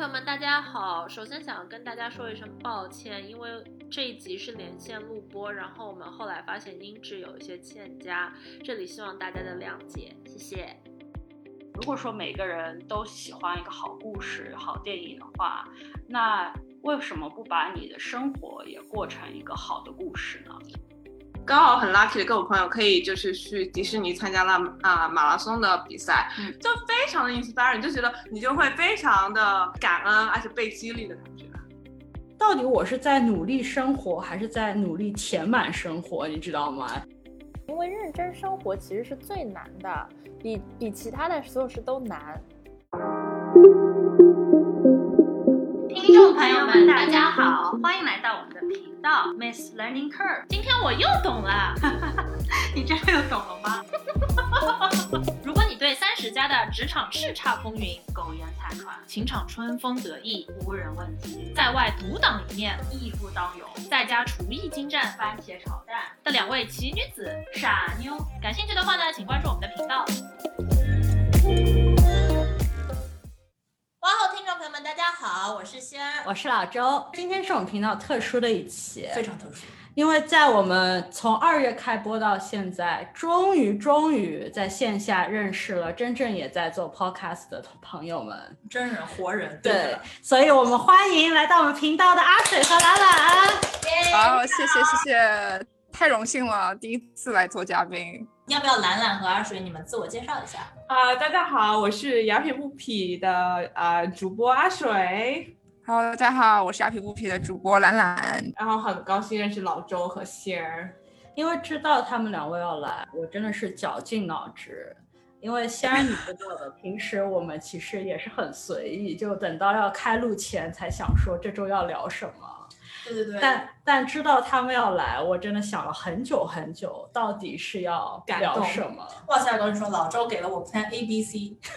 朋友们，大家好。首先想跟大家说一声抱歉，因为这一集是连线录播，然后我们后来发现音质有一些欠佳，这里希望大家的谅解，谢谢。如果说每个人都喜欢一个好故事、好电影的话，那为什么不把你的生活也过成一个好的故事呢？刚好很 lucky 的跟我朋友可以就是去迪士尼参加了啊马拉松的比赛，就非常的 inspiring，就觉得你就会非常的感恩，而且被激励的感觉。到底我是在努力生活，还是在努力填满生活？你知道吗？因为认真生活其实是最难的，比比其他的所有事都难。听众朋友们，大家好，欢迎来到我们的频道 Miss Learning Curve。今天我又懂了，你真的又懂了吗？如果你对三十加的职场叱咤风云、苟延残喘、情场春风得意、无人问津，在外独当一面、义不当勇，在家厨艺精湛、番茄炒蛋的两位奇女子傻妞，感兴趣的话呢，请关注我们的频道。哇哦，听众朋友们，大家好，我是仙儿，我是老周。今天是我们频道特殊的一期，非常特殊，因为在我们从二月开播到现在，终于终于在线下认识了真正也在做 podcast 的朋友们，真人活人，对，所以我们欢迎来到我们频道的阿水和兰兰。好，谢谢谢谢，太荣幸了，第一次来做嘉宾。要不要兰兰和阿水你们自我介绍一下？啊，大家好，我是雅痞不痞的啊主播阿水。Hello，大家好，我是雅痞不痞的主播兰兰。然后很高兴认识老周和仙儿，因为知道他们两位要来，我真的是绞尽脑汁。因为仙儿你知道的，平时我们其实也是很随意，就等到要开录前才想说这周要聊什么。对对对，但但知道他们要来，我真的想了很久很久，到底是要聊什么？哇塞，跟你说，老周给了我 plan A B C，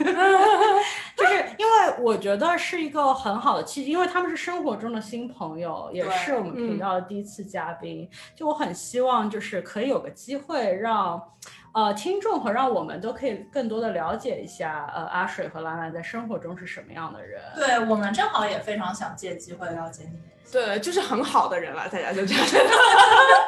就是因为我觉得是一个很好的契机，因为他们是生活中的新朋友，也是我们频道的第一次嘉宾，就我很希望就是可以有个机会让。呃，听众和让我们都可以更多的了解一下，呃，阿水和兰兰在生活中是什么样的人。对我们正好也非常想借机会了解你。对，就是很好的人了，大家就这样。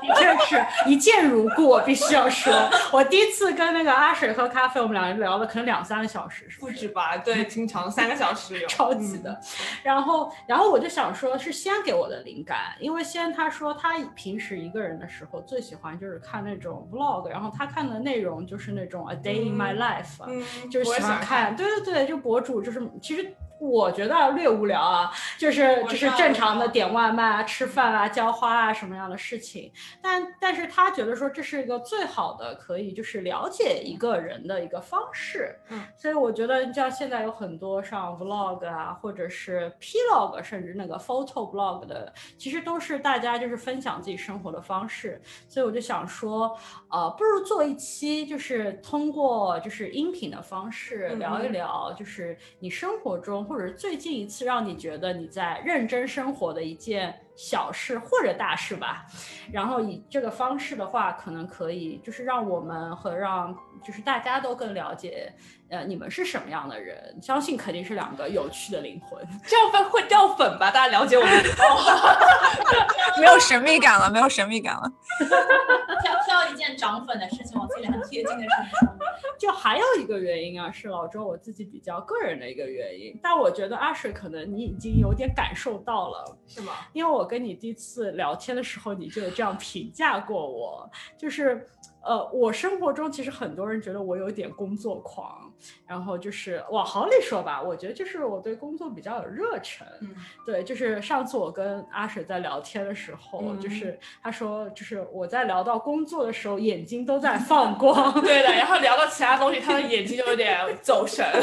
的确是一见如故，我必须要说，我第一次跟那个阿水喝咖啡，我们两人聊了可能两三个小时，不止吧？对，经常三个小时有，超级的。然后，然后我就想说，是先给我的灵感，因为先他说他平时一个人的时候最喜欢就是看那种 vlog，然后他看的内容就是那种 a day in my life，就是喜欢看，对对对，就博主就是其实。我觉得略无聊啊，就是就是正常的点外卖啊、吃饭啊、浇花啊什么样的事情，但但是他觉得说这是一个最好的可以就是了解一个人的一个方式，嗯，所以我觉得像现在有很多上 vlog 啊，或者是 plog，甚至那个 photo blog 的，其实都是大家就是分享自己生活的方式，所以我就想说，呃，不如做一期就是通过就是音频的方式聊一聊，就是你生活中。或者最近一次让你觉得你在认真生活的一件小事或者大事吧，然后以这个方式的话，可能可以就是让我们和让就是大家都更了解。呃，你们是什么样的人？相信肯定是两个有趣的灵魂。这样粉会掉粉吧？大家了解我们，没有神秘感了，没有神秘感了。挑挑一件涨粉的事情，往自己很贴近的事情。就还有一个原因啊，是老周我自己比较个人的一个原因。但我觉得阿水可能你已经有点感受到了，是吗？因为我跟你第一次聊天的时候，你就有这样评价过我，就是。呃，我生活中其实很多人觉得我有点工作狂，然后就是往好里说吧，我觉得就是我对工作比较有热忱。嗯，对，就是上次我跟阿水在聊天的时候，就是他说，就是我在聊到工作的时候，眼睛都在放光。对的，然后聊到其他东西，他的眼睛就有点走神。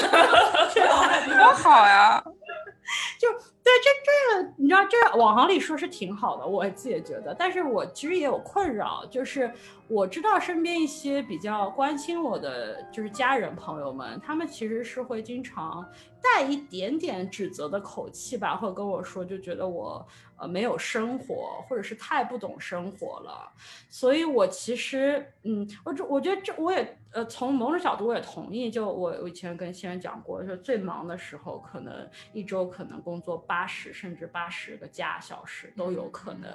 多好呀！就对这这个，你知道这网行里说是挺好的，我自己也觉得。但是我其实也有困扰，就是我知道身边一些比较关心我的就是家人朋友们，他们其实是会经常带一点点指责的口气吧，会跟我说，就觉得我呃没有生活，或者是太不懂生活了。所以我其实，嗯，我这我觉得这我也呃从某种角度我也同意。就我我以前跟先生讲过，就最忙的时候，可能一周可能工作八十甚至八十个加小时都有可能。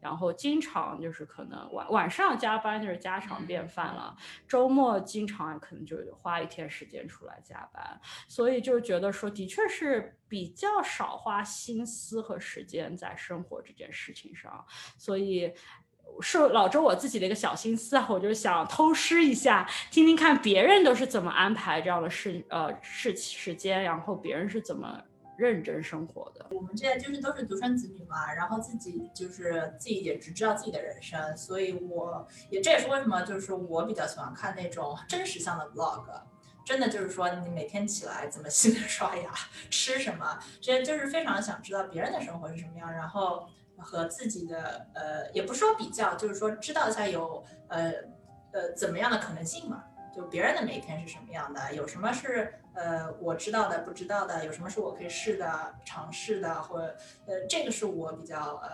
然后经常就是可能晚晚上加班就是家常便饭了，周末经常可能就花一天时间出来加班。所以就觉得说，的确是比较少花心思和时间在生活这件事情上。所以是老周我自己的一个小心思啊，我就想偷师一下，听听看别人都是怎么安排这样的事呃事时间，然后别人是怎么认真生活的。我们这就是都是独生子女嘛，然后自己就是自己也只知道自己的人生，所以我也这也是为什么就是我比较喜欢看那种真实向的 vlog。真的就是说，你每天起来怎么洗脸 刷牙，吃什么，这些就是非常想知道别人的生活是什么样，然后和自己的呃，也不说比较，就是说知道一下有呃呃怎么样的可能性嘛，就别人的每一天是什么样的，有什么是呃我知道的不知道的，有什么是我可以试的尝试的，或者呃这个是我比较呃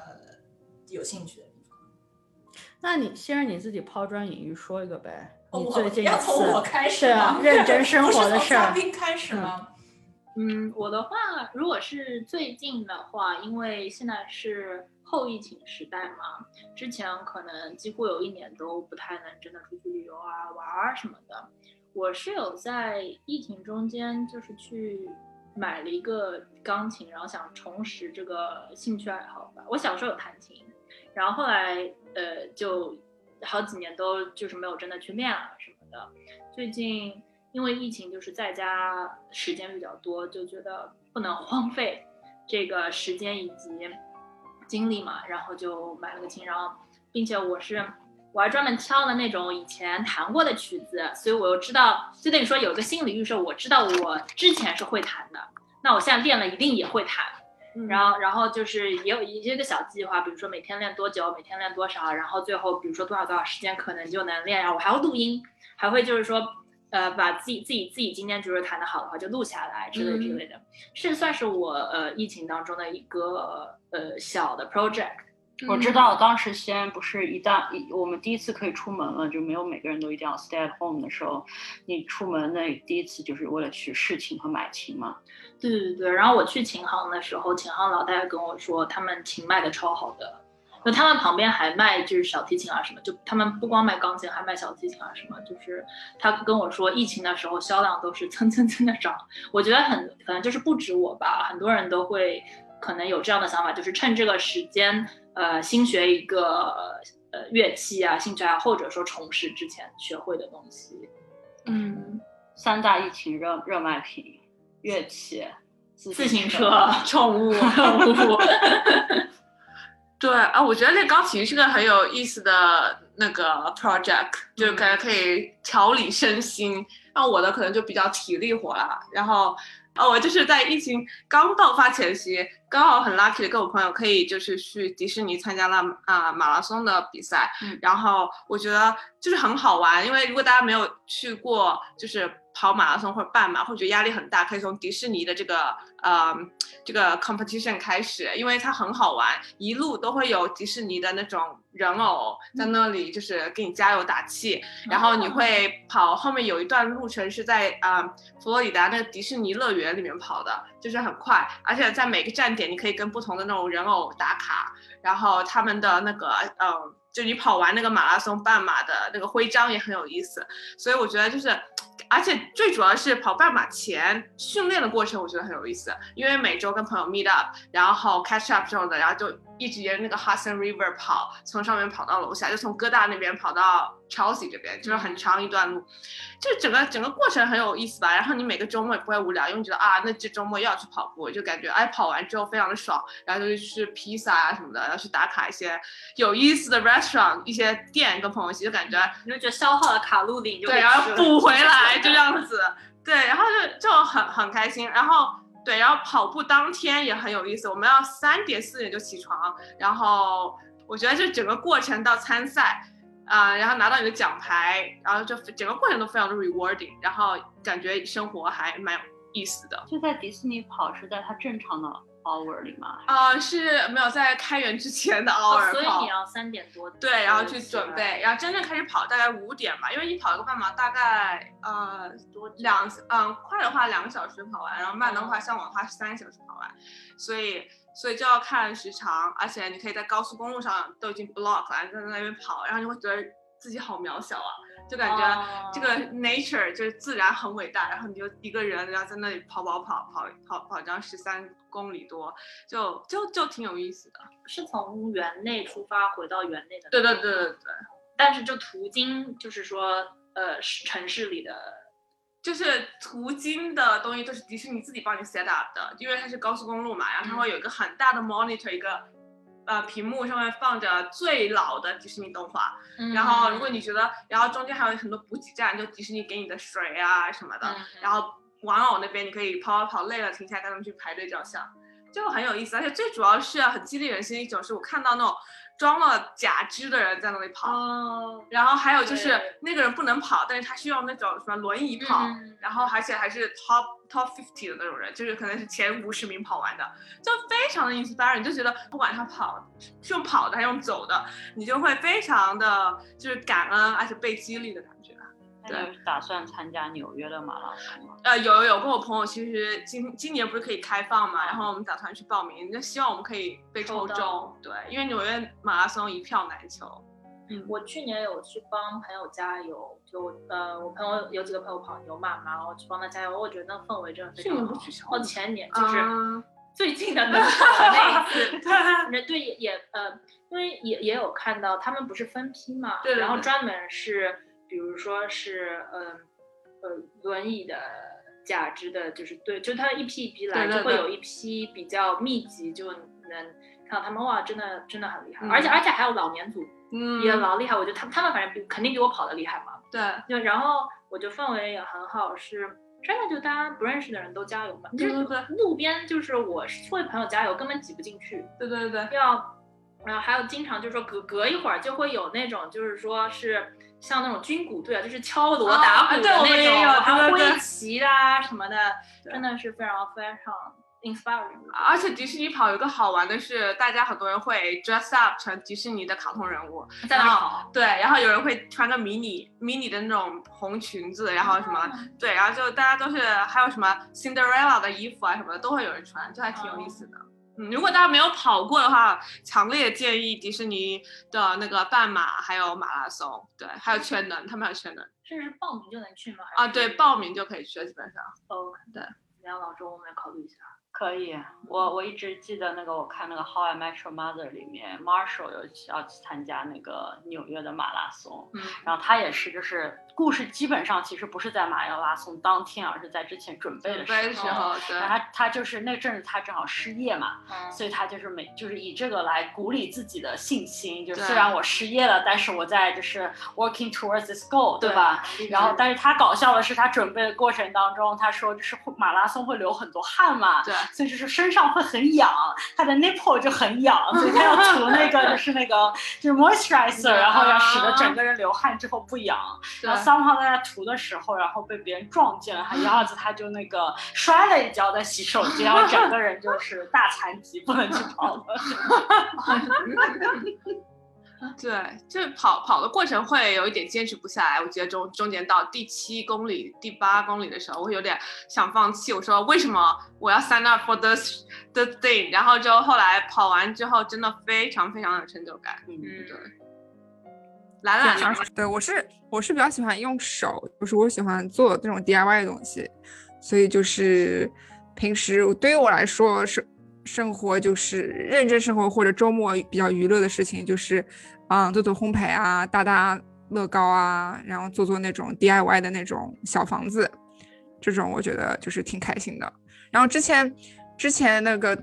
有兴趣的地方。那你先让你自己抛砖引玉说一个呗。我要从我开始吗？认真生活的事儿。嘉宾开始吗？嗯，我的话，如果是最近的话，因为现在是后疫情时代嘛，之前可能几乎有一年都不太能真的出去旅游啊、玩啊什么的。我是有在疫情中间，就是去买了一个钢琴，然后想重拾这个兴趣爱好吧。我小时候有弹琴，然后后来呃就。好几年都就是没有真的去练了什么的。最近因为疫情，就是在家时间比较多，就觉得不能荒废这个时间以及精力嘛，然后就买了个琴，然后并且我是我还专门挑了那种以前弹过的曲子，所以我又知道，就等于说有个心理预设，我知道我之前是会弹的，那我现在练了一定也会弹。然后，然后就是也有一些个小计划，比如说每天练多久，每天练多少，然后最后比如说多少多少时间可能就能练。然后我还要录音，还会就是说，呃，把自己自己自己今天就是弹的好的话就录下来之类之类的，是算是我呃疫情当中的一个呃小的 project。我知道当时西安不是一旦一我们第一次可以出门了，就没有每个人都一定要 stay at home 的时候，你出门那第一次就是为了去试琴和买琴嘛。对对对，然后我去琴行的时候，琴行老大爷跟我说，他们琴卖的超好的，就他们旁边还卖就是小提琴啊什么，就他们不光卖钢琴，还卖小提琴啊什么，就是他跟我说，疫情的时候销量都是蹭蹭蹭的涨。我觉得很可能就是不止我吧，很多人都会可能有这样的想法，就是趁这个时间，呃，新学一个呃乐器啊，兴趣爱好，或者说重拾之前学会的东西。嗯，三大疫情热热卖品。乐器、自行车、宠物，宠物 对啊，我觉得练钢琴是个很有意思的那个 project，就是感觉可以调理身心。那我的可能就比较体力活了，然后。哦，我就是在疫情刚爆发前夕，刚好很 lucky 的跟我朋友可以就是去迪士尼参加了啊马拉松的比赛，然后我觉得就是很好玩，因为如果大家没有去过，就是跑马拉松或者半马，会觉得压力很大，可以从迪士尼的这个呃这个 competition 开始，因为它很好玩，一路都会有迪士尼的那种。人偶在那里就是给你加油打气，然后你会跑后面有一段路程是在啊佛罗里达那个迪士尼乐园里面跑的，就是很快，而且在每个站点你可以跟不同的那种人偶打卡，然后他们的那个嗯，就你跑完那个马拉松半马的那个徽章也很有意思，所以我觉得就是。而且最主要是跑半马前训练的过程，我觉得很有意思，因为每周跟朋友 meet up，然后 catch up 这种的，然后就一直沿着那个 Hudson River 跑，从上面跑到楼下，就从哥大那边跑到 Chelsea 这边，就是很长一段路，就整个整个过程很有意思吧。然后你每个周末也不会无聊，因为觉得啊，那这周末又要去跑步，就感觉哎，跑完之后非常的爽，然后就去吃披萨啊什么的，要去打卡一些有意思的 restaurant，一些店跟朋友一起，就感觉你就觉得消耗了卡路里，对，然后补回来。就这样子，对，然后就就很很开心，然后对，然后跑步当天也很有意思，我们要三点四点就起床，然后我觉得这整个过程到参赛，啊，然后拿到你的奖牌，然后就整个过程都非常的 rewarding，然后感觉生活还蛮有意思的。就在迪士尼跑是在它正常的 hour 里吗？啊、是没有在开园之前的哦 hour 所以你要三点多对，然后去准备，然后真正开始跑大概五点吧，因为你跑一个半马大概呃多久两嗯快的话两个小时跑完，然后慢的哦话像我的话是三个小时跑完，所以所以就要看时长，而且你可以在高速公路上都已经 block 了，在那边跑，然后你会觉得自己好渺小啊，就感觉哦这个 nature 就是自然很伟大，然后你就一个人然后在那里跑跑跑跑跑跑这样十三公里多，就就就挺有意思的。是从园内出发回到园内的。对对对对。对。但是就途经，就是说，呃，是城市里的，就是途经的东西都是迪士尼自己帮你 set up 的，因为它是高速公路嘛，然后它会有一个很大的 monitor，一个呃屏幕上面放着最老的迪士尼动画，嗯。然后如果你觉得，然后中间还有很多补给站，就迪士尼给你的水啊什么的，嗯然后玩偶那边你可以跑跑跑累了停下来跟他们去排队照相，就很有意思，而且最主要是很激励人心的一种是我看到那种装了假肢的人在那里跑。哦，然后还有就是那个人不能跑，但是他需要那种什么轮椅跑，嗯然后而且还是 top top fifty 的那种人，就是可能是前五十名跑完的，就非常的 inspiring，就觉得不管他跑是用跑的还是用走的，你就会非常的就是感恩，而且被激励的感觉。那你打算参加纽约的马拉松吗？呃，有有有跟我朋友，其实今今年不是可以开放嘛，然后我们打算去报名，就希望我们可以被抽中，对，因为纽约马拉松一票难求。嗯我去年有去帮朋友加油，就呃，我朋友有几个朋友跑牛马嘛，然后去帮他加油，我觉得那氛围真的非常好。哦，前年就是嗯 最近的那一次 那对也也呃，因为也也有看到他们不是分批嘛，对对对然后专门是比如说是嗯呃轮椅的。假肢的，就是对，就他一批一批来，就会有一批比较密集，就能看到他们哇，真的真的很厉害，嗯而且而且还有老年组嗯，也老厉害，我觉得他他们反正比肯定比我跑的厉害嘛。对，就然后我觉得氛围也很好，是真的就大家不认识的人都加油嘛。就是对对对路边就是我是为朋友加油，根本挤不进去，对对对，要，然后还有经常就是说隔隔一会儿就会有那种就是说是像那种军鼓队啊，就是敲锣打鼓的那种，还有挥旗啦什么的，真的是非常非常 inspiring。而且迪士尼跑有个好玩的是，大家很多人会 dress up 成迪士尼的卡通人物，在那跑，对，然后有人会穿个迷你迷你的那种红裙子，然后什么、对，然后就大家都是还有什么 Cinderella 的衣服啊什么的都会有人穿，就还挺有意思的。嗯，如果大家没有跑过的话，强烈建议迪士尼的那个半马还有马拉松，对，还有全能，他们还有全能这是报名就能去吗？啊，对，报名就可以去，基本上。OK，，对，两老周我们要考虑一下。可以，我我一直记得那个，我看那个《How I Met Your Mother》里面，Marshall 有要去参加那个纽约的马拉松，嗯，然后他也是，就是故事基本上其实不是在马拉松当天，而是在之前准备的时候。然后他他就是那阵子他正好失业嘛，嗯所以他就是每就是以这个来鼓励自己的信心，就是虽然我失业了，但是我在就是 working towards this goal，对对吧？然后，但是他搞笑的是，他准备的过程当中，他说就是马拉松会流很多汗嘛，对所以就是身上会很痒，他的 nipple 就很痒，所以他要涂那个就是那个就是 moisturizer，然后要使得整个人流汗之后不痒。对然后 somehow 在那涂的时候，然后被别人撞见了，他一下子他就那个摔了一跤在洗手间，然后整个人就是大残疾，不能去跑了。对，就是跑跑的过程会有一点坚持不下来。我觉得中中间到第七公里、第八公里的时候，我有点想放弃。我说为什么我要 sign up for this the thing？然后就后来跑完之后，真的非常非常有成就感。嗯，对，兰兰想对我是我是比较喜欢用手，就是我喜欢做这种 DIY 的东西，所以就是平时对于我来说是生活就是认真生活或者周末比较娱乐的事情，就是嗯做做烘焙啊，搭搭乐高啊，然后做做那种 DIY 的那种小房子，这种我觉得就是挺开心的。然后之前之前那个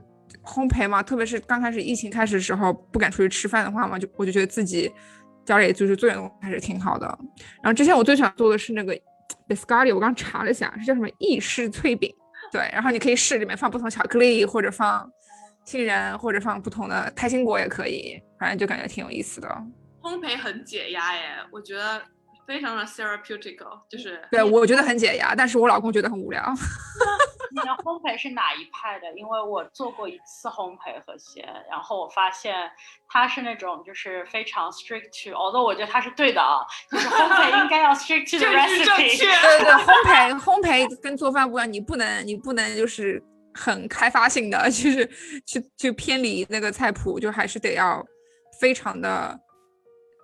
烘焙嘛，特别是刚开始疫情开始的时候，不敢出去吃饭的话嘛，就我就觉得自己家里就是做点东西还是挺好的。然后之前我最想做的是那个 biscotti，我刚查了一下，是叫什么意式脆饼。对，然后你可以试里面放不同巧克力，或者放杏仁，或者放不同的开心果也可以，反正就感觉挺有意思的。烘焙很解压耶，我觉得非常的 therapeutical，就是对，我觉得很解压，但是我老公觉得很无聊。你的烘焙是哪一派的？因为我做过一次烘焙和弦，然后我发现他是那种就是非常 strict to，although 我觉得他是对的啊，就是烘焙应该要 strict to the 政治正 recipe。确。对对，烘 焙烘焙跟做饭不一样，你不能你不能就是很开发性的，就是去去偏离那个菜谱，就还是得要非常的，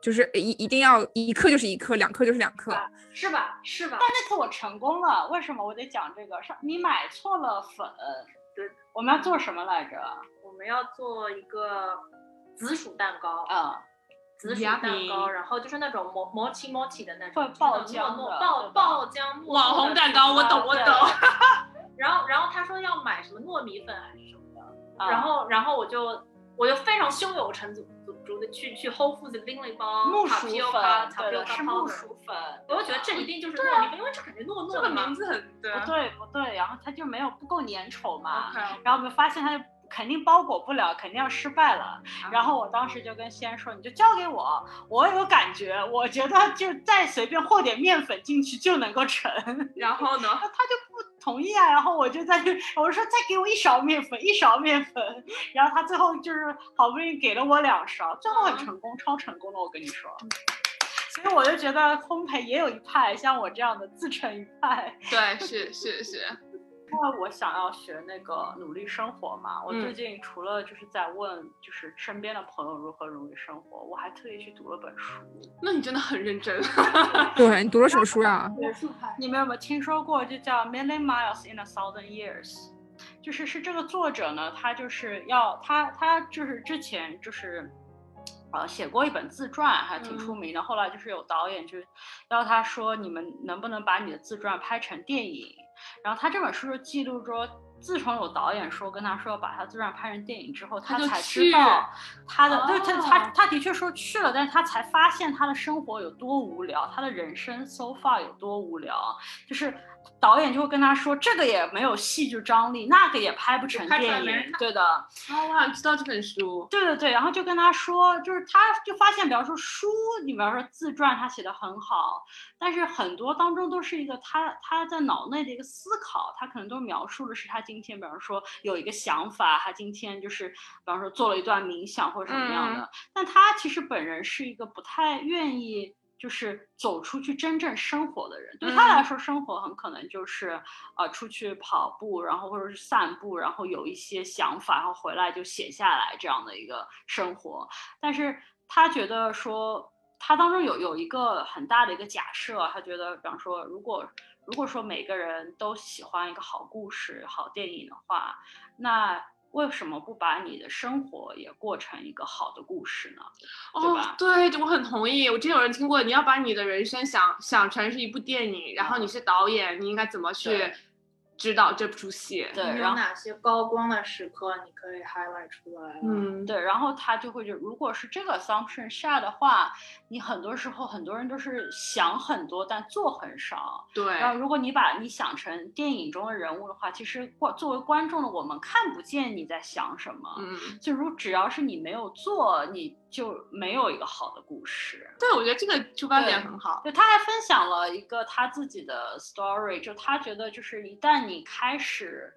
就是一一定要一克就是一克，两克就是两克。啊是吧？是吧？但那次我成功了，为什么我得讲这个？上你买错了粉。对，我们要做什么来着？我们要做一个紫薯蛋糕，啊，紫薯蛋糕，然后就是那种磨磨起磨起的那种，爆浆的糯糯爆爆浆糯糯网红蛋糕，我懂我对懂。然后然后他说要买什么糯米粉还是什么的，啊然后然后我就我就非常胸有成竹去去 Whole Foods 拎了一包木薯粉，对是木薯。粉。我就觉得这一定就是糯米粉，因为这感觉糯糯这个名字很对。不对不对，然后它就没有不够粘稠嘛，然后我们发现它就肯定包裹不了，肯定要失败了。然后我当时就跟西安说，你就交给我，我有感觉，我觉得就再随便和点面粉进去就能够成。然后呢？他就不同意啊，然后我就在这，我说再给我一勺面粉，一勺面粉，然后他最后就是好不容易给了我两勺，最后很成功，超成功的，我跟你说。所以我就觉得烘焙也有一派像我这样的自成一派，对，是 是是，因为我想要学那个努力生活嘛。我最嗯近除了就是在问，就是身边的朋友如何努力生活，我还特意去读了本书。那你真的很认真。对你读了什么书呀？学术派。你们有没有听说过，就叫《Million Miles in a Thousand Years》？就是是这个作者呢，他就是要他他就是之前就是。呃，写过一本自传，还挺出名的。后来就是有导演就要他说，你们能不能把你的自传拍成电影？然后他这本书就记录说，自从有导演说跟他说要把他自传拍成电影之后，他才知道。他的，对他他哦。他的确说去了，但是他才发现他的生活有多无聊，他的人生 so far 有多无聊，就是导演就会跟他说，这个也没有戏剧张力，那个也拍不成电影，对的。哦，我好像知道这本书。对对对，然后就跟他说，就是他就发现，比方说书，你比方说自传，他写的很好，但是很多当中都是一个他他在脑内的一个思考，他可能都描述的是他今天，比方说有一个想法，他今天就是比方说做了一段冥想或者什么样的，但他其实本人是一个不太愿意。就是走出去真正生活的人，对他来说，生活很可能就是，呃，出去跑步，然后或者是散步，然后有一些想法，然后回来就写下来这样的一个生活。但是他觉得说，他当中有有一个很大的一个假设，他觉得，比方说，如果如果说每个人都喜欢一个好故事、好电影的话，那为什么不把你的生活也过成一个好的故事呢？对哦吧，对，我很同意。我之前有人听过，你要把你的人生想想成是一部电影，然后你是导演，你应该怎么去对指导这出戏？对，有然后哪些高光的时刻你可以 highlight 出来啊？嗯，对，然后他就会就，如果是这个 assumption 下的话，你很多时候很多人都是想很多，但做很少。对，然后，如果你把你想成电影中的人物的话，其实观作为观众的我们看不见你在想什么。嗯，就如只要是你没有做，你就没有一个好的故事。对，我觉得这个出发点很好。对，他还分享了一个他自己的 story，就他觉得就是一旦你开始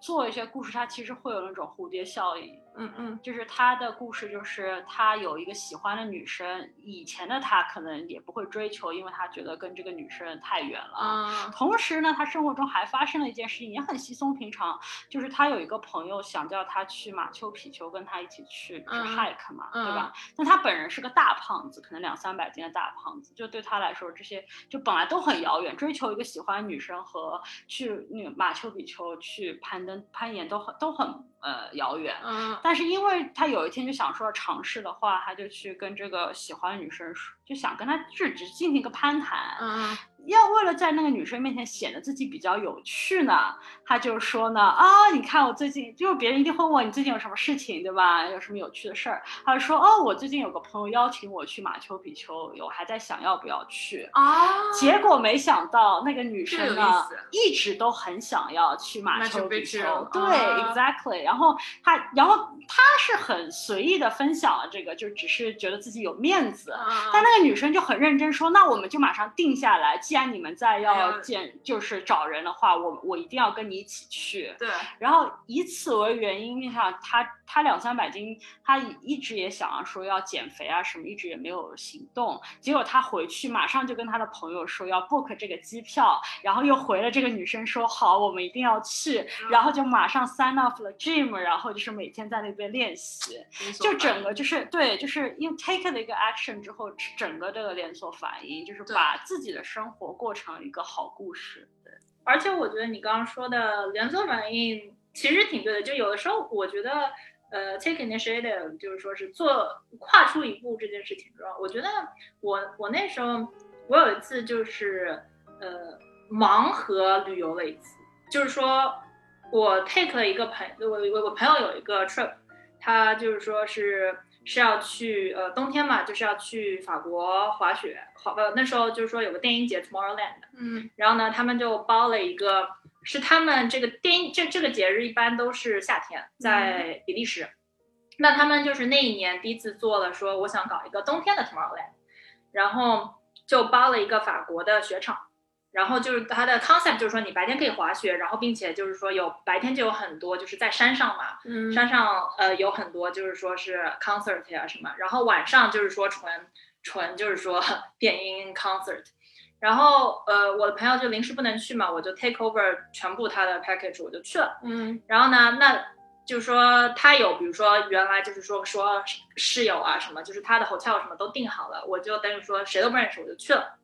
做一些故事，它其实会有那种蝴蝶效应。嗯嗯，就是他的故事，就是他有一个喜欢的女生，以前的他可能也不会追求，因为他觉得跟这个女生太远了。嗯同时呢，他生活中还发生了一件事情，也很稀松平常，就是他有一个朋友想叫他去马丘比丘跟他一起去去嗯 hike 嘛，嗯对吧？但他本人是个大胖子，可能两三百斤的大胖子，就对他来说，这些就本来都很遥远，追求一个喜欢的女生和去那个马丘比丘去攀登攀岩都很都很呃遥远。嗯但是因为他有一天就想说尝试的话，他就去跟这个喜欢的女生说，就想跟她就只进行一个攀谈。嗯要为了在那个女生面前显得自己比较有趣呢，他就说呢啊，你看我最近，就是别人一定会问你最近有什么事情，对吧？有什么有趣的事儿？他就说哦，我最近有个朋友邀请我去马丘比丘，我还在想要不要去。啊，结果没想到那个女生呢思，一直都很想要去马马丘比丘对、啊 e x a c t l y 然后他，然后他是很随意的分享了这个，就只是觉得自己有面子。嗯但那个女生就很认真说：“那我们就马上定下来，既既然你们在哎要呦见，就是找人的话，我我一定要跟你一起去。对，然后以此为原因，你想他他两三百斤，他一直也想要说要减肥啊什么，一直也没有行动。结果他回去马上就跟他的朋友说要 book 这个机票，然后又回了这个女生说好，我们一定要去，然后就马上 sign off 了 gym，然后就是每天在那边练习。就整个就是对，就是因为 take 了一个 action 之后，整个这个连锁反应就是把自己的生活过成一个好故事。对而且我觉得你刚刚说的连锁反应其实挺对的，就有的时候我觉得，呃，take initiative 就是说是做跨出一步这件事挺重要。我觉得我我那时候我有一次就是呃盲盒旅游了一次，就是说我 take 了一个朋我我我朋友有一个 trip，他就是说是是要去呃冬天嘛，就是要去法国滑雪，滑呃那时候就是说有个电音节 Tomorrowland。嗯然后呢，他们就包了一个，是他们这个电影这这个节日一般都是夏天，在比利时。那他们就是那一年第一次做了，说我想搞一个冬天的 Tomorrowland，然后就包了一个法国的雪场，然后就是它的 concept 就是说你白天可以滑雪，然后并且就是说有白天就有很多就是在山上嘛，嗯山上呃有很多就是说是 concert 呀、什么，然后晚上就是说纯纯就是说 电音 concert，然后呃我的朋友就临时不能去嘛，我就 take over 全部他的 package，我就去了。嗯然后呢，那就是说他有比如说原来就是说说室友啊什么，就是他的 hotel 什么都订好了，我就等于说谁都不认识我就去了。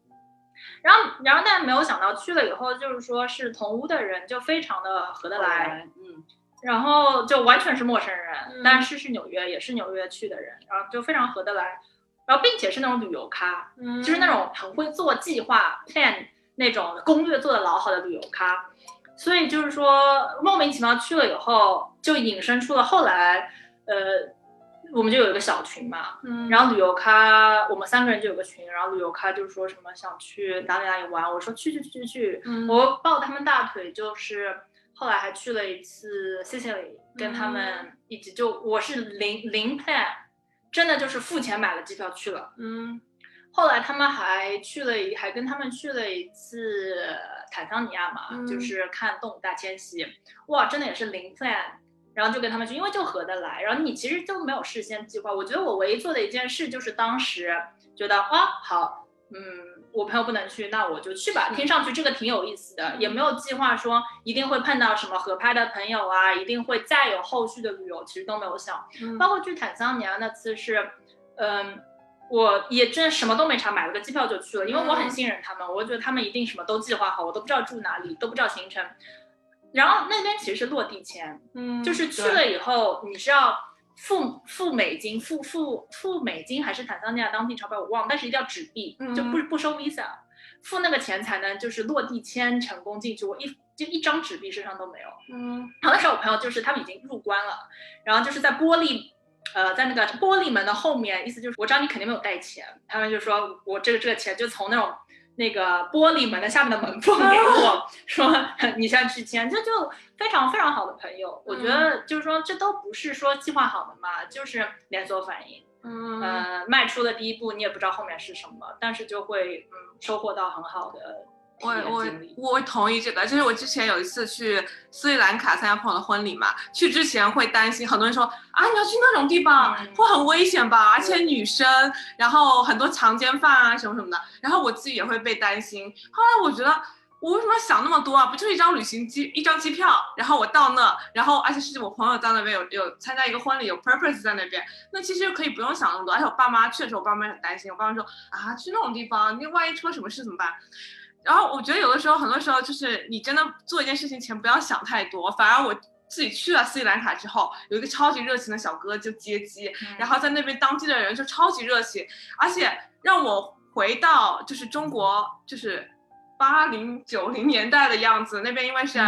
然后，然后但没有想到去了以后，就是说是同屋的人就非常的合得来，嗯，然后就完全是陌生人，嗯但是是纽约，也是纽约去的人，然后就非常合得来，然后并且是那种旅游咖，嗯就是那种很会做计划、plan 那种攻略做的老好的旅游咖，所以就是说莫名其妙去了以后，就引申出了后来，呃，我们就有一个小群嘛，嗯。然后旅游咖我们三个人就有个群，然后旅游咖就是说什么想去哪里哪里玩，我说去去去去去，嗯。我抱他们大腿，就是后来还去了一次 Sicily，跟他们一起就我是零零 plan，真的就是付钱买了机票去了。嗯。后来他们还去了一，还跟他们去了一次坦桑尼亚嘛，嗯就是看动物大迁徙，哇，真的也是零 plan，然后就跟他们去，因为就合得来，然后你其实就没有事先计划。我觉得我唯一做的一件事就是当时觉得啊好，嗯，我朋友不能去，那我就去吧。听上去这个挺有意思的，也没有计划说一定会碰到什么合拍的朋友啊，一定会再有后续的旅游，其实都没有想。嗯包括去坦桑尼亚那次是，嗯，我也真什么都没查，买了个机票就去了，因为我很信任他们，我觉得他们一定什么都计划好，我都不知道住哪里，都不知道行程。然后那边其实是落地签，嗯就是去了以后你是要付付美金，付付付美金还是坦桑尼亚当地钞票我忘了，但是一定要纸币，就不不收 visa，付那个钱才能就是落地签成功进去。我一就一张纸币身上都没有。嗯然后那时候我朋友就是他们已经入关了，然后就是在玻璃，呃，在那个玻璃门的后面，意思就是我知道你肯定没有带钱，他们就说我这个这个钱就从那种那个玻璃门的下面的门缝给我，说你现在去签，这就非常非常好的朋友。我觉得就是说这都不是说计划好的嘛，就是连锁反应。嗯呃，迈出的第一步，你也不知道后面是什么，但是就会嗯收获到很好的体我我。我同意这个，就是我之前有一次去斯里兰卡参加朋友的婚礼嘛，去之前会担心，很多人说啊你要去那种地方嗯会很危险吧，而且女生，然后很多强奸犯啊什么什么的，然后我自己也会被担心。后来我觉得。我为什么要想那么多啊？不就是一张旅行机，一张机票，然后我到那，然后而且是我朋友在那边有有参加一个婚礼，有 purpose 在那边，那其实可以不用想那么多。而且我爸妈去的时候，我爸妈也很担心，我爸妈说啊，去那种地方，你万一出了什么事怎么办？然后我觉得有的时候，很多时候就是你真的做一件事情前不要想太多，反而我自己去了斯里兰卡之后，有一个超级热情的小哥就接机，然后在那边当地的人就超级热情，而且让我回到就是中国就是八零九零年代的样子，那边因为是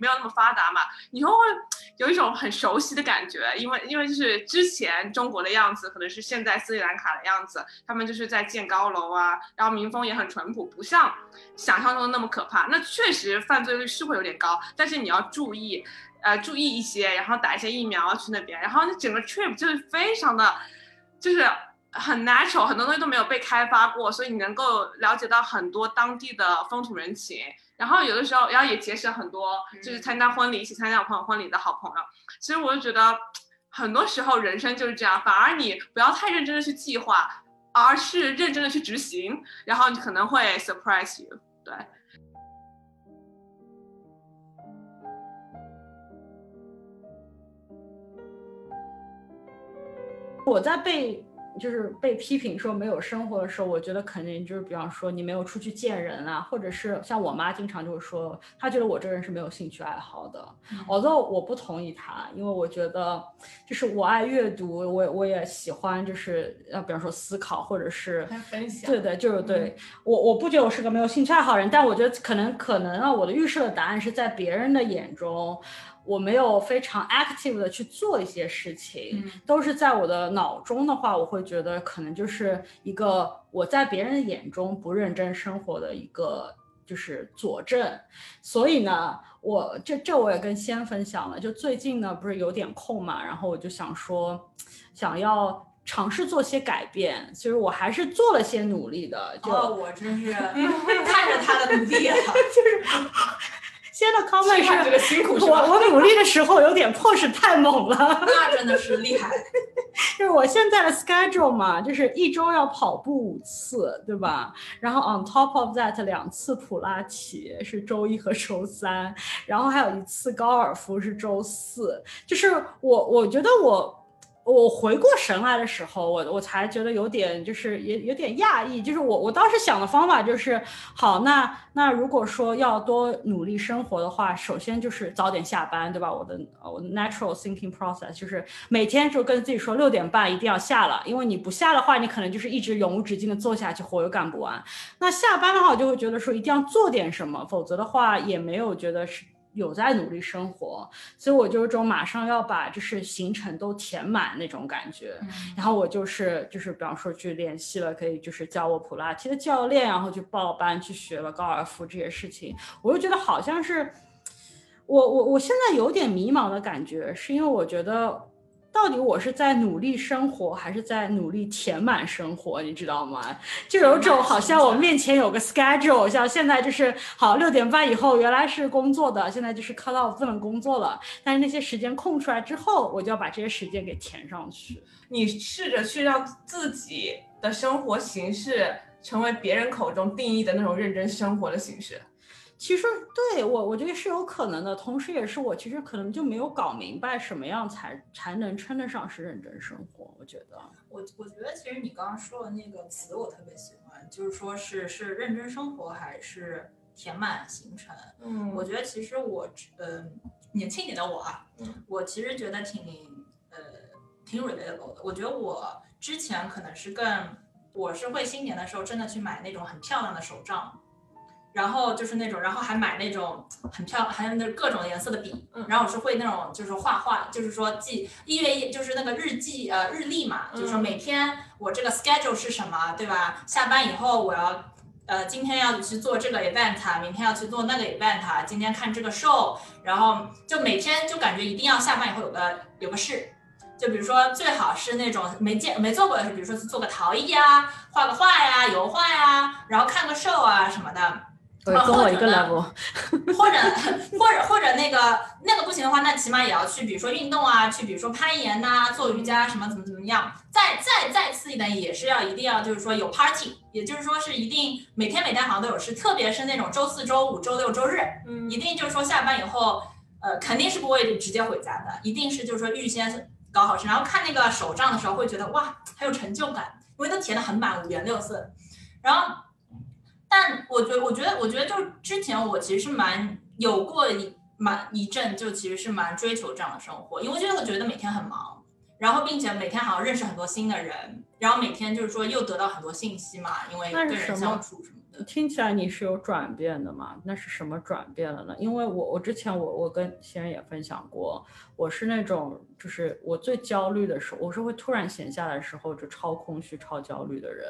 没有那么发达嘛，你会有一种很熟悉的感觉，因为因为就是之前中国的样子，可能是现在斯里兰卡的样子，他们就是在建高楼啊，然后民风也很淳朴，不像想象中的那么可怕。那确实犯罪率是会有点高，但是你要注意，呃，注意一些，然后打一些疫苗去那边，然后那整个 trip 就是非常的，就是很 natural，很多东西都没有被开发过，所以你能够了解到很多当地的风土人情。然后有的时候，然后也结识很多就是参加婚礼一起参加我朋友婚礼的好朋友。其实我就觉得，很多时候人生就是这样，反而你不要太认真的去计划，而是认真的去执行，然后你可能会 surprise you。对。我在被就是被批评说没有生活的时候，我觉得肯定就是，比方说你没有出去见人啊，或者是像我妈经常就是说，她觉得我这个人是没有兴趣爱好的。although 我不同意她，因为我觉得就是我爱阅读，我我也喜欢就是呃，比方说思考或者是分享。对对，就是对我我不觉得我是个没有兴趣爱好人，但我觉得可能可能啊，我的预设的答案是在别人的眼中。我没有非常 active 的去做一些事情，都是在我的脑中的话，我会觉得可能就是一个我在别人眼中不认真生活的一个就是佐证。所以呢，我这这我也跟先分享了，就最近呢不是有点空嘛，然后我就想说，想要尝试做些改变，其实我还是做了些努力的。就我真是 看着他的努力了，就是。先的 comment 是这个辛苦，我我努力的时候有点 push 太猛了，那真的是厉害。就是我现在的 schedule 嘛，就是一周要跑步五次，对吧？然后 on top of that 两次普拉提是周一和周三，然后还有一次高尔夫是周四。就是我我觉得我。我回过神来的时候，我我才觉得有点就是也有点讶异，就是我我当时想的方法就是，好，那那如果说要多努力生活的话，首先就是早点下班，对吧？我的我的 natural thinking process 就是每天就跟自己说六点半一定要下了，因为你不下的话，你可能就是一直永无止境的做下去，活又干不完。那下班的话，我就会觉得说一定要做点什么，否则的话也没有觉得是。有在努力生活，所以我就有种马上要把就是行程都填满那种感觉。然后我就是就是比方说去联系了可以就是教我普拉提的教练，然后去报班去学了高尔夫这些事情，我就觉得好像是我我我现在有点迷茫的感觉，是因为我觉得。到底我是在努力生活，还是在努力填满生活？你知道吗？就有种好像我面前有个 schedule，像现在就是好六点半以后原来是工作的，现在就是 cut off 不能工作了。但是那些时间空出来之后，我就要把这些时间给填上去。你试着去让自己的生活形式成为别人口中定义的那种认真生活的形式。其实对我，我觉得是有可能的，同时也是我其实可能就没有搞明白什么样才才能称得上是认真生活。我觉得，我我觉得其实你刚刚说的那个词我特别喜欢，就是说是是认真生活还是填满行程。嗯，我觉得其实我呃年轻一点的我啊，我其实觉得挺呃挺 relatable 的。我觉得我之前可能是更我是会新年的时候真的去买那种很漂亮的手账。然后就是那种，然后还买那种很漂亮，还有那各种颜色的笔。然后我是会那种，就是画画，就是说记一月一，就是那个日记呃日历嘛，就是说每天我这个 schedule 是什么，对吧？下班以后我要呃今天要去做这个 event，明天要去做那个 event，今天看这个 show，然后就每天就感觉一定要下班以后有个有个事，就比如说最好是那种没见没做过的，比如说做个陶艺呀，画个画呀，油画呀，然后看个 show 啊什么的。跟我一个 level，或者 或者或者那个那个不行的话，那起码也要去，比如说运动啊，去比如说攀岩呐，做瑜伽什么怎么怎么样。再再再次一点，也是要一定要就是说有 party，也就是说是一定每天每天好像都有事，特别是那种周四周五周六周日，嗯，一定就是说下班以后，呃，肯定是不会直接回家的，一定是就是说预先搞好事，然后看那个手账的时候会觉得哇很有成就感，因为都填的很满五颜六色，然后。但我觉，我觉得，我觉得，就是之前我其实是蛮有过一蛮一阵，就其实是蛮追求这样的生活，因为就会觉得每天很忙，然后并且每天好像认识很多新的人，然后每天就是说又得到很多信息嘛，因为跟人相处什么的。听起来你是有转变的嘛？那是什么转变了呢？因为我我之前我我跟先生也分享过，我是那种就是我最焦虑的时候，我是会突然闲下来的时候就超空虚、超焦虑的人。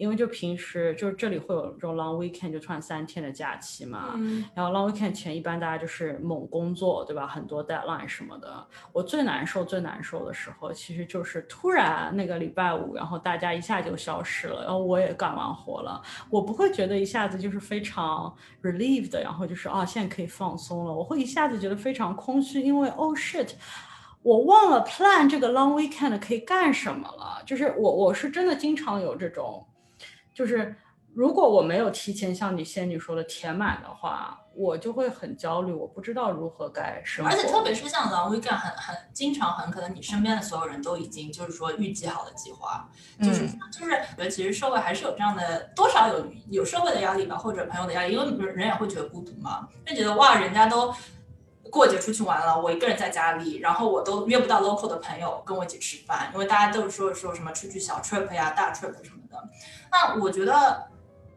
因为就平时就是这里会有这种 long weekend，就突然三天的假期嘛，嗯然后 long weekend 前一般大家就是猛工作，对吧？很多 deadline 什么的。我最难受、最难受的时候，其实就是突然那个礼拜五，然后大家一下就消失了，然后我也干完活了，我不会觉得一下子就是非常 relieved，然后就是啊，现在可以放松了。我会一下子觉得非常空虚，因为 oh shit。我忘了 plan 这个 long weekend 可以干什么了，就是我我是真的经常有这种，就是如果我没有提前像你仙女说的填满的话，我就会很焦虑，我不知道如何该生活。而且特别是像 long weekend，很很经常很可能你身边的所有人都已经就是说预计好了计划，就是、嗯就是我觉得其实社会还是有这样的多少有有社会的压力吧，或者朋友的压力，因为人也会觉得孤独嘛，就觉得哇人家都。过节出去玩了，我一个人在家里，然后我都约不到 local 的朋友跟我一起吃饭，因为大家都是说说什么出去小 trip 呀、大 trip 什么的。那我觉得，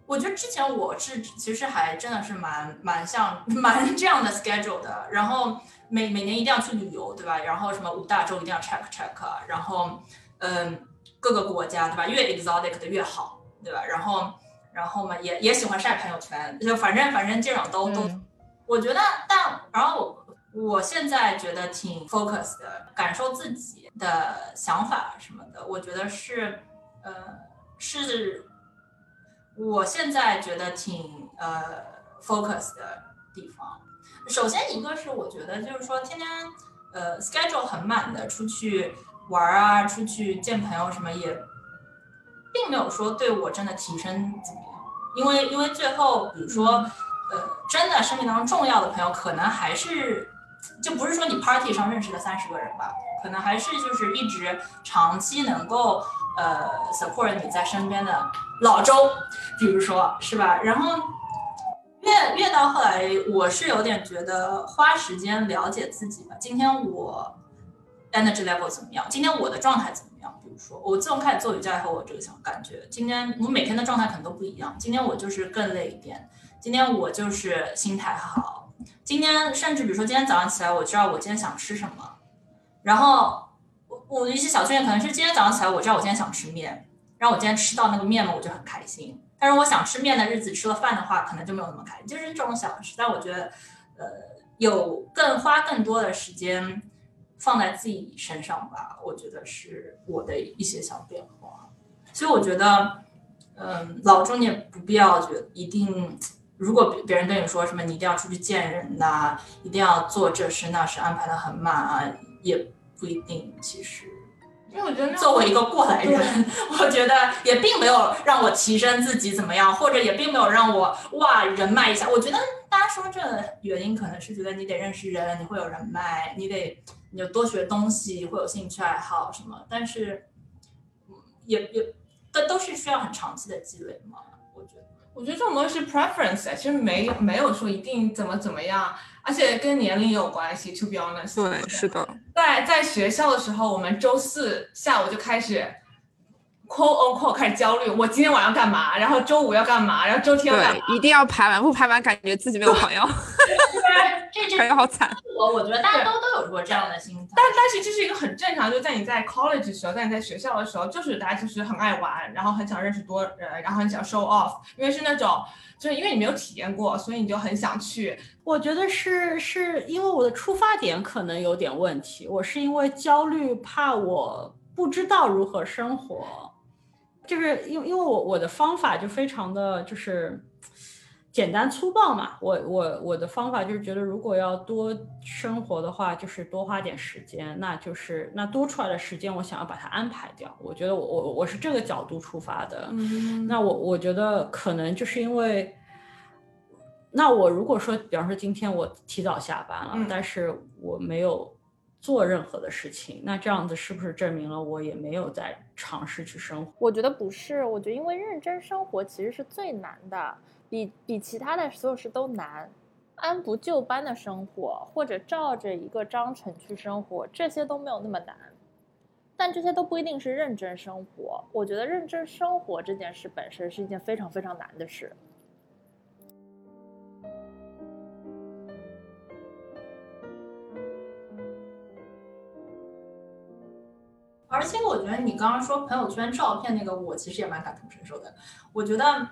我觉得之前我是其实还真的是蛮蛮像 蛮这样的 schedule 的，然后每每年一定要去旅游，对吧？然后什么五大洲一定要 check check，然后嗯各个国家对吧？越 exotic 的越好，对吧？然后然后嘛也也喜欢晒朋友圈，就反正反正这种都都。嗯我觉得，但然后我我现在觉得挺 focus 的，感受自己的想法什么的，我觉得是，呃，是我现在觉得挺呃 focus 的地方。首先一个是我觉得就是说天天呃 schedule 很满的出去玩啊，出去见朋友什么也，并没有说对我真的提升怎么样，因为因为最后比如说。呃，真的生命当中重要的朋友，可能还是就不是说你 party 上认识的三十个人吧，可能还是就是一直长期能够呃 support 你在身边的老周，比如说是吧？然后越越到后来，我是有点觉得花时间了解自己吧。今天我 energy level 怎么样？今天我的状态怎么样？比如说，我自从开始做瑜伽以后，我这个想感觉，今天我每天的状态可能都不一样。今天我就是更累一点。今天我就是心态好，今天甚至比如说今天早上起来，我知道我今天想吃什么，然后我的一些小训练可能是今天早上起来，我知道我今天想吃面，然后我今天吃到那个面嘛，我就很开心。但是我想吃面的日子吃了饭的话，可能就没有那么开心，就是这种小事。但我觉得，呃，有更花更多的时间放在自己身上吧，我觉得是我的一些小变化。所以我觉得，嗯，老周你也不必要觉得一定。如果别别人跟你说什么，你一定要出去见人呐、一定要做这事那事，安排的很满啊，也不一定。其实，因为我觉得作为一个过来人，我觉得也并没有让我提升自己怎么样，或者也并没有让我哇人脉一下。我觉得大家说这原因可能是觉得你得认识人，你会有人脉，你得你就多学东西，会有兴趣爱好什么。但是，也也这都是需要很长期的积累嘛。我觉得。我觉得这种东西是 preference，其实没没有说一定怎么怎么样，而且跟年龄有关系。To be honest，对，是的。在在学校的时候，我们周四下午就开始 quote on quote 开始焦虑，我今天晚上干嘛？然后周五要干嘛？然后周天要干嘛？对，一定要排完，不排完感觉自己没有朋友，这 这感觉好惨。我我觉得大家都都有过这样的心态，但但是这是一个很正常，就在你在 college 的时候，在你在学校的时候，就是大家就是很爱玩，然后很想认识多人，然后很想 show off，因为是那种就是因为你没有体验过，所以你就很想去。我觉得是是因为我的出发点可能有点问题，我是因为焦虑，怕我不知道如何生活，就是因为因为我我的方法就非常的就是简单粗暴嘛，我我我的方法就是觉得如果要多生活的话，就是多花点时间，那就是那多出来的时间，我想要把它安排掉。我觉得我我我是这个角度出发的，嗯那我我觉得可能就是因为。那我如果说，比方说今天我提早下班了，嗯但是我没有做任何的事情，那这样子是不是证明了我也没有在尝试去生活？我觉得不是，我觉得因为认真生活其实是最难的，比比其他的所有事都难。按部就班的生活，或者照着一个章程去生活，这些都没有那么难。但这些都不一定是认真生活。我觉得认真生活这件事本身是一件非常非常难的事。而且我觉得你刚刚说朋友圈照片那个，我其实也蛮感同身受的。我觉得，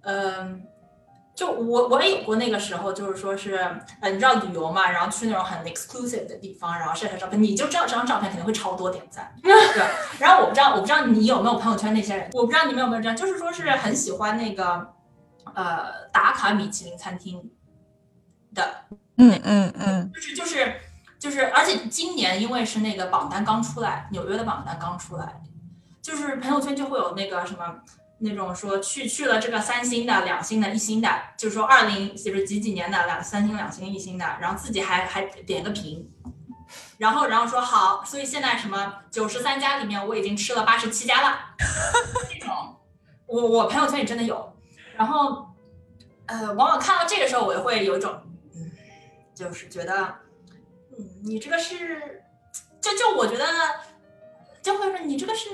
嗯、就我我也有过那个时候，就是说是，呃，你知道旅游嘛，然后去那种很 exclusive 的地方，然后晒晒照片，你就知道这张照片肯定会超多点赞，对？然后我不知道，我不知道你有没有朋友圈那些人，我不知道你们有没有这样，就是说是很喜欢那个，呃，打卡米其林餐厅的，嗯嗯嗯，就是就是就是，而且今年因为是那个榜单刚出来，纽约的榜单刚出来，就是朋友圈就会有那个什么那种说去去了这个三星的、两星的、一星的，就是说二零就是几几年的两三星、两星、一星的，然后自己还还点个评。然后，然后说好，所以现在什么九十三家里面，我已经吃了八十七家了。这种，我我朋友圈里真的有。然后，呃，往往看到这个时候，我也会有一种，嗯，就是觉得，嗯，你这个是，就就我觉得，就会说你这个是，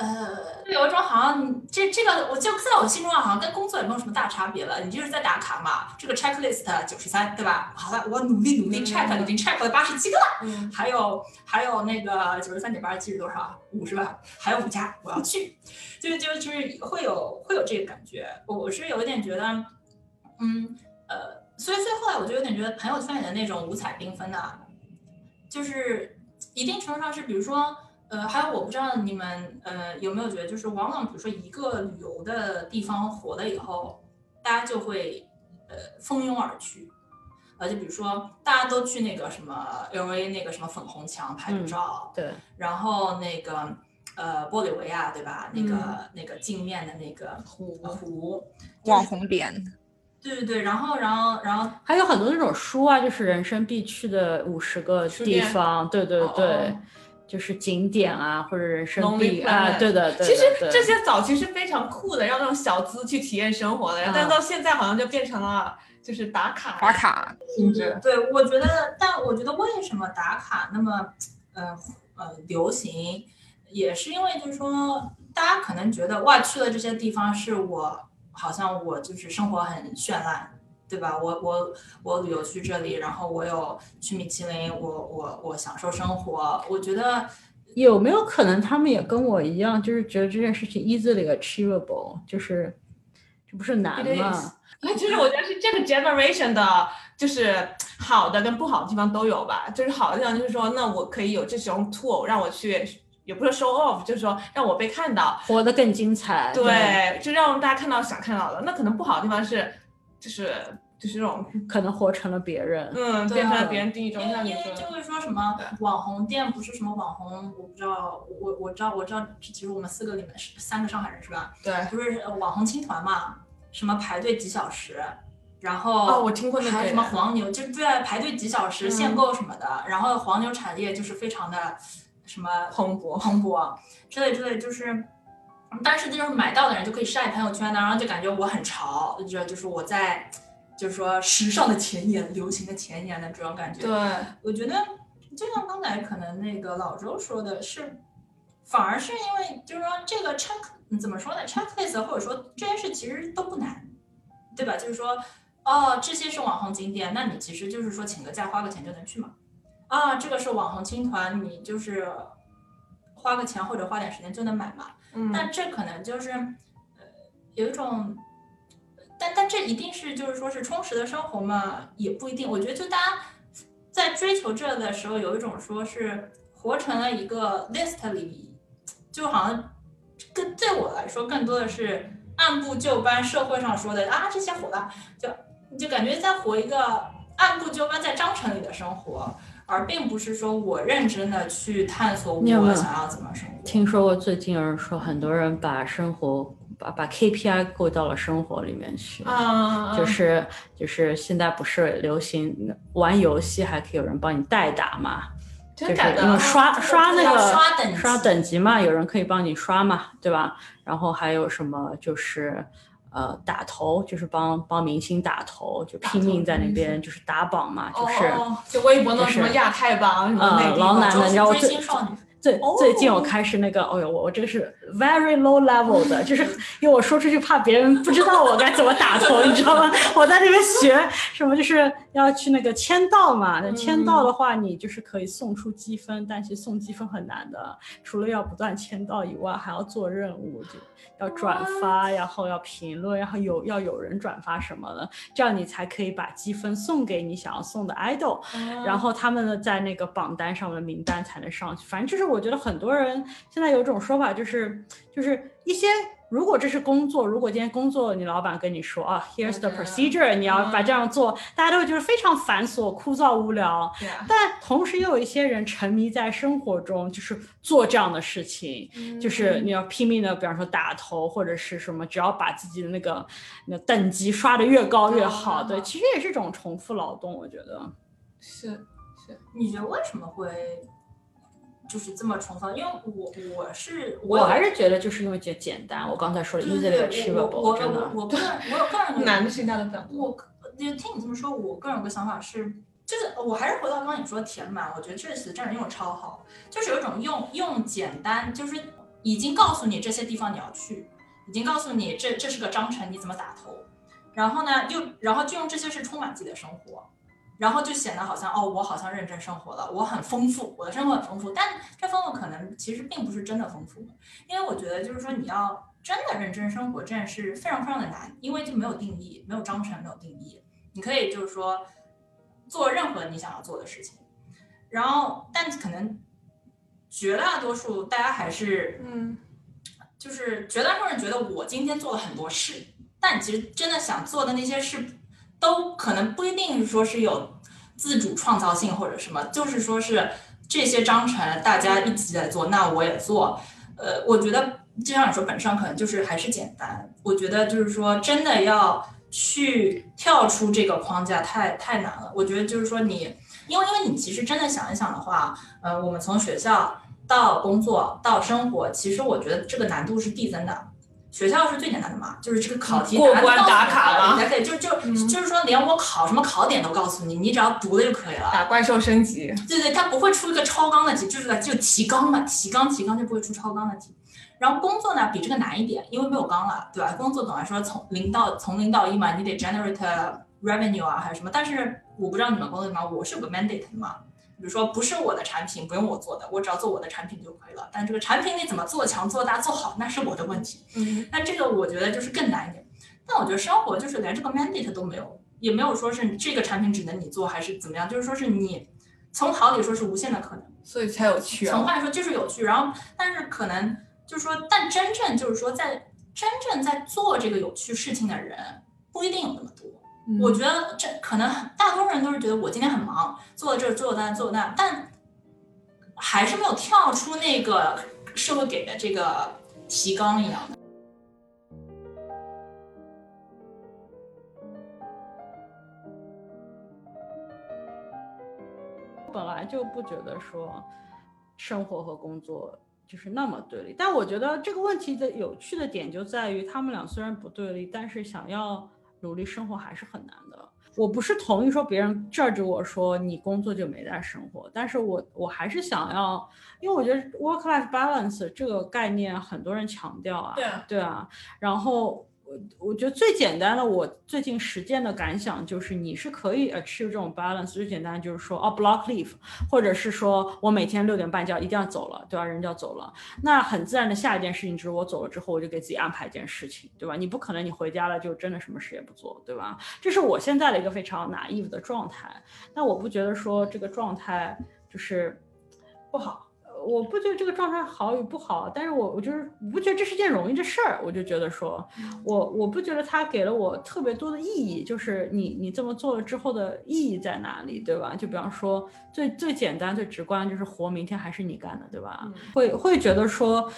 呃，就有一种好像这这个，我就在我心中啊，好像跟工作也没有什么大差别了，你就是在打卡嘛。这个 checklist 九十三，对吧？好了，我努力努力 check，、已经 check 了八十七个了。嗯，还有还有那个九十三点八十七是多少？五是吧？还有五家我要去，就就就是会有会有这个感觉。我我是有一点觉得，嗯呃，所以所以后来我就有点觉得朋友圈里的那种五彩缤纷的，就是一定程度上是，比如说。呃，还有我不知道你们呃有没有觉得，就是往往比如说一个旅游的地方火了以后，大家就会呃蜂拥而去，呃，就比如说大家都去那个什么 L A 那个什么粉红墙拍个嗯照，对，然后那个呃玻利维亚对吧？那个、嗯那个镜面的那个湖湖，网红点，对对对，然后然后然后还有很多那种书啊，就是人生必去的五十个地方，对对哦对，哦就是景点啊，或者人生必啊，对的对的。其实这些早期是非常酷的，让那种小资去体验生活的，啊但到现在好像就变成了就是打卡打卡，性质。对，我觉得，但我觉得为什么打卡那么呃呃流行，也是因为就是说，大家可能觉得哇，去了这些地方是我好像我就是生活很绚烂，对吧？我我我旅游去这里，然后我有去米其林，我我我享受生活，我觉得有没有可能他们也跟我一样，就是觉得这件事情 easily achievable，就是这不是难吗？哎，其实我觉得是这个 generation 的，就是好的跟不好的地方都有吧。就是好的地方就是说，那我可以有这种 tool 让我去，也不是 show off，就是说让我被看到，活得更精彩。对，就让大家看到想看到的。那可能不好的地方是，就是就是这种，可能活成了别人。嗯，变成了啊别人定义中，因为像你说的，因为就会说什么网红店不是什么网红，我不知道，我我知道我知道，其实我们四个里面是三个上海人是吧？对。不是呃网红青团嘛，什么排队几小时，然后哦，我听过那个什么黄牛，就对排队几小时嗯限购什么的，然后黄牛产业就是非常的什么蓬勃，蓬勃之类之类，就是。但是就是买到的人就可以晒朋友圈的，然后就感觉我很潮，就就是我在，就是说时尚的前沿、流行的前沿的这种感觉。对，我觉得就像刚才可能那个老周说的是，反而是因为就是说这个 check 嗯怎么说呢，checklist 或者说这件事其实都不难，对吧？就是说哦，这些是网红景点，那你其实就是说请个假花个钱就能去嘛。啊，这个是网红青团，你就是花个钱或者花点时间就能买嘛。嗯，但这可能就是，呃，有一种，但但这一定是就是说是充实的生活嘛，也不一定。我觉得就大家在追求这的时候，有一种说是活成了一个 list 里，就好像更对我来说更多的是按部就班，社会上说的啊这些活了，就就感觉在活一个按部就班在章程里的生活。而并不是说我认真的去探索我想要怎么生活。听说过最近有人说，很多人把生活把把 KPI 过到了生活里面去。啊，就是就是现在不是流行玩游戏还可以有人帮你代打嘛？就是刷刷那个刷等级刷等级嘛，有人可以帮你刷嘛，对吧？然后还有什么就是呃打头，就是帮帮明星打头，就拼命在那边就是打榜嘛，就是。就微博那什么亚太榜什么内呃，地老奶奶，榜你知道我最最最近我开始那个，哦呦，我我这个是 very low level 的，就是因为我说出去怕别人不知道我该怎么打头，你知道吗？我在那边学什么，就是要去那个签到嘛。那签到的话，你就是可以送出积分，但是送积分很难的，除了要不断签到以外，还要做任务，就要转发，然后要评论，然后有要有人转发什么的，这样你才可以把积分送给你想要送的 idol，然后他们呢在那个榜单上面的名单才能上去。反正就是我觉得很多人现在有种说法，就是就是一些。如果这是工作，如果今天工作，你老板跟你说啊，here's the procedure，你要把这样做，大家都会觉得非常繁琐、枯燥、无聊。但同时又有一些人沉迷在生活中，就是做这样的事情，就是你要拼命的，比方说打头或者是什么，只要把自己的那个那等级刷的越高越好。对，其实也是一种重复劳动，我觉得是是。你觉得为什么会？就是这么重复，因为我我是我还是觉得就是因为简简单。我刚才说了 easily achievable，真的。我个人我有个人 难的是大的本。我就听你这么说，我个人有个想法是，就是我还是回到刚刚你说的填满，我觉得这个词真的用的超好，就是有一种用用简单，就是已经告诉你这些地方你要去，已经告诉你这这是个章程，你怎么打头，然后呢又然后就用这些是充满自己的生活。然后就显得好像哦，我好像认真生活了，我很丰富，我的生活很丰富。但这丰富可能其实并不是真的丰富，因为我觉得就是说你要真的认真生活这件事非常非常的难，因为就没有定义，没有章程，没有定义。你可以就是说做任何你想要做的事情，然后但可能绝大多数大家还是嗯，就是绝大多数人觉得我今天做了很多事，但其实真的想做的那些事。都可能不一定说是有自主创造性或者什么，就是说是这些章程大家一起在做，那我也做。呃，我觉得就像你说，本质上可能就是还是简单。我觉得就是说，真的要去跳出这个框架，太太难了。我觉得就是说，你因为因为你其实真的想一想的话，呃，我们从学校到工作到生活，其实我觉得这个难度是递增的。学校是最简单的嘛，就是这个考题过关打卡了，你才可以，就就就是说，连我考什么考点都告诉你，你只要读了就可以了。打怪兽升级。对对，它不会出一个超纲的题，就是就提纲嘛，提纲提纲就不会出超纲的题。然后工作呢，比这个难一点，因为没有纲了，对吧？工作总来说从零到从零到一嘛，你得 generate revenue 啊，还是什么？但是我不知道你们工作什么，我是有个 mandate 的嘛。比如说不是我的产品，不用我做的，我只要做我的产品就可以了。但这个产品你怎么做强、做大、做好，那是我的问题。嗯，那这个我觉得就是更难一点。但我觉得生活就是连这个 mandate 都没有，也没有说是这个产品只能你做还是怎么样，就是说是你从好里说是无限的可能，所以才有趣。从坏说就是有趣，然后但是可能就是说，但真正就是说在真正在做这个有趣事情的人不一定有那么多。我觉得这可能大多数人都是觉得我今天很忙，做这做那做那，但还是没有跳出那个社会给的这个提纲一样的。本来就不觉得说生活和工作就是那么对立，但我觉得这个问题的有趣的点就在于，他们俩虽然不对立，但是想要。努力生活还是很难的。我不是同意说别人 judge 我说你工作就没在生活，但是我我还是想要，因为我觉得 work life balance 这个概念很多人强调啊，对啊，对啊，然后。我我觉得最简单的，我最近实践的感想就是，你是可以 achieve 这种 balance。最简单就是说，哦，block leave，或者是说我每天六点半就要一定要走了，对吧？人就要走了，那很自然的下一件事情就是我走了之后，我就给自己安排一件事情，对吧？你不可能你回家了就真的什么事也不做，对吧？这是我现在的一个非常 naive 的状态。但我不觉得说这个状态就是不好。我不觉得这个状态好与不好，但是我我就是不觉得这是件容易的事儿，我就觉得说，我我不觉得它给了我特别多的意义，就是你你这么做了之后的意义在哪里，对吧？就比方说最最简单最直观就是活明天还是你干的，对吧？会会觉得说，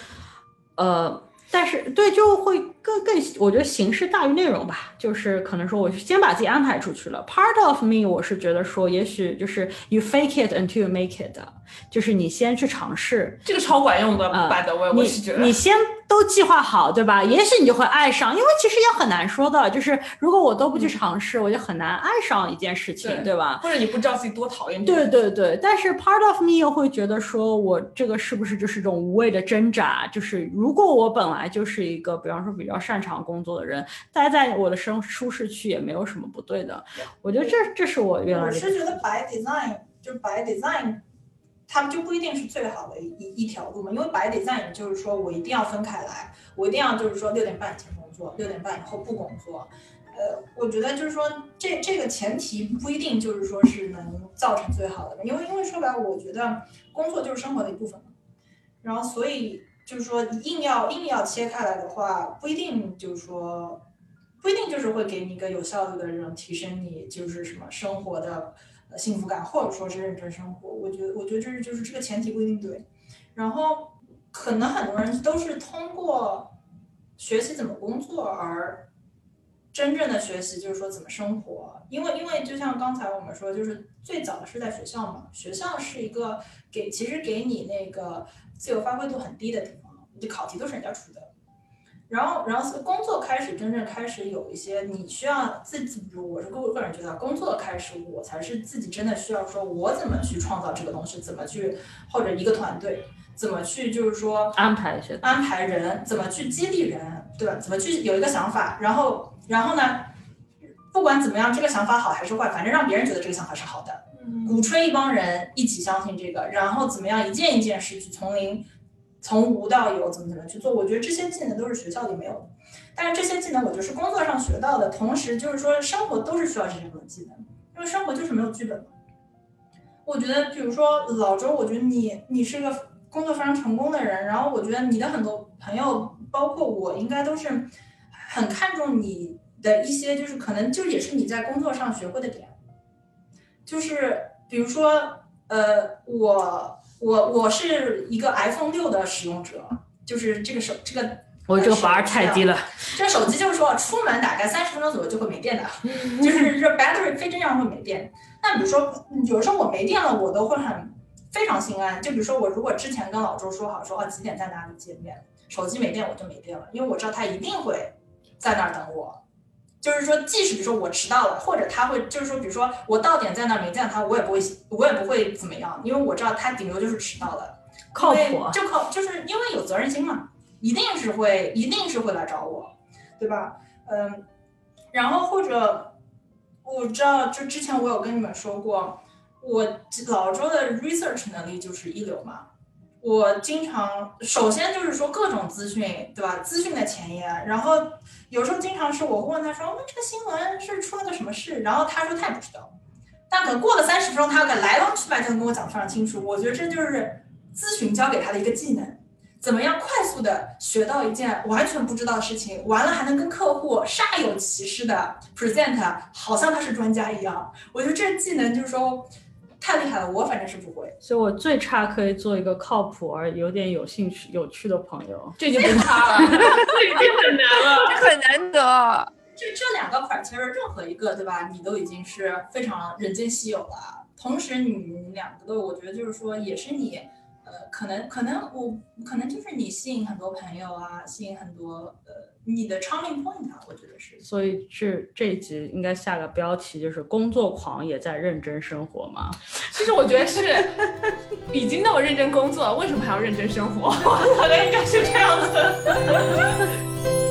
呃。但是对，就会更更，我觉得形式大于内容吧。就是可能说，我先把自己安排出去了。Part of me，我是觉得说，也许就是 you fake it until you make it，就是你先去尝试，这个超管用的。By the way，我是觉得你先都计划好，对吧？也许你就会爱上，因为其实也很难说的，就是如果我都不去尝试，我就很难爱上一件事情，对对吧？或者你不知道自己多讨厌对对对，但是 part of me 又会觉得说，我这个是不是就是一种无谓的挣扎？就是如果我本来就是一个，比方说比较擅长工作的人，待在我的生舒适区也没有什么不对的。我觉得这这是我原来的我是觉得 by design 就是 by design，他们就不一定是最好的一一条路嘛，因为 by design 就是说我一定要分开来，我一定要就是说六点半以前工作，六点半以后不工作。呃，我觉得就是说这这个前提不一定就是说是能造成最好的，因为因为说白了，我觉得工作就是生活的一部分嘛，然后所以就是说硬要硬要切开来的话，不一定就是说。不一定就是会给你一个有效率的这种提升你就是什么生活的幸福感，或者说是认真生活。我觉得，我觉得这是就是这个前提不一定对。然后可能很多人都是通过学习怎么工作而真正的学习，就是说怎么生活。因为因为就像刚才我们说，就是最早是在学校嘛，学校是一个给其实给你那个自由发挥度很低的地方，你的考题都是人家出的。然后，然后是工作开始真正开始有一些你需要自己，我是个个人觉得，工作开始我才是自己真的需要说，我怎么去创造这个东西，怎么去或者一个团队怎么去就是说安排一些安排人，怎么去激励人，对吧？怎么去有一个想法，然后然后呢，不管怎么样，这个想法好还是坏，反正让别人觉得这个想法是好的，鼓吹一帮人一起相信这个，然后怎么样一件一件事去从零。从无到有，怎么怎么去做？我觉得这些技能都是学校里没有的，但是这些技能我觉得是工作上学到的，同时就是说生活都是需要这些技能，因为生活就是没有剧本嘛。我觉得，比如说老周，我觉得你你是个工作非常成功的人，然后我觉得你的很多朋友，包括我，应该都是很看重你的一些，就是可能就也是你在工作上学会的点，就是比如说，呃，我。我我是一个 iPhone 六的使用者，就是这个手这个，我这个 bar 太低了。这手机就是说，出门大概三十分钟左右就会没电的，就是这 battery 非正常会没电。那比如说，有时候我没电了，我都会很非常心安。就比如说，我如果之前跟老周说好，说啊几点在哪里见面，手机没电我就没电了，因为我知道他一定会在那儿等我。就是说，即使比如说我迟到了，或者他会，就是说，比如说我到点在那儿没见他，我也不会，我也不会怎么样，因为我知道他顶多就是迟到了，靠谱，就靠，就是因为有责任心嘛，一定是会，一定是会来找我，对吧？嗯，然后或者我知道，就之前我有跟你们说过，我老周的 research 能力就是一流嘛。我经常，首先就是说各种资讯，对吧？资讯的前沿，然后有时候经常是我问他说，那这个新闻是出了个什么事？然后他说他也不知道，但可能过了三十分钟，他可能来龙去脉就能跟我讲非常清楚。我觉得这就是咨询教给他的一个技能，怎么样快速的学到一件完全不知道的事情，完了还能跟客户煞有其事的 present，好像他是专家一样。我觉得这技能就是说。太厉害了，我反正是不会，所以我最差可以做一个靠谱而有点有兴趣、有趣的朋友，这就不差了，这已经很难了，这很难得。这这两个款其实任何一个，对吧？你都已经是非常人间稀有了。同时，你两个都，我觉得就是说，也是你，可能可能我可能就是你吸引很多朋友啊，吸引很多呃。你的 charming point 啊，我觉得是，所以是这一集应该下个标题就是“工作狂也在认真生活”吗？其实我觉得是，已经那么认真工作，为什么还要认真生活？我觉得应该是这样子。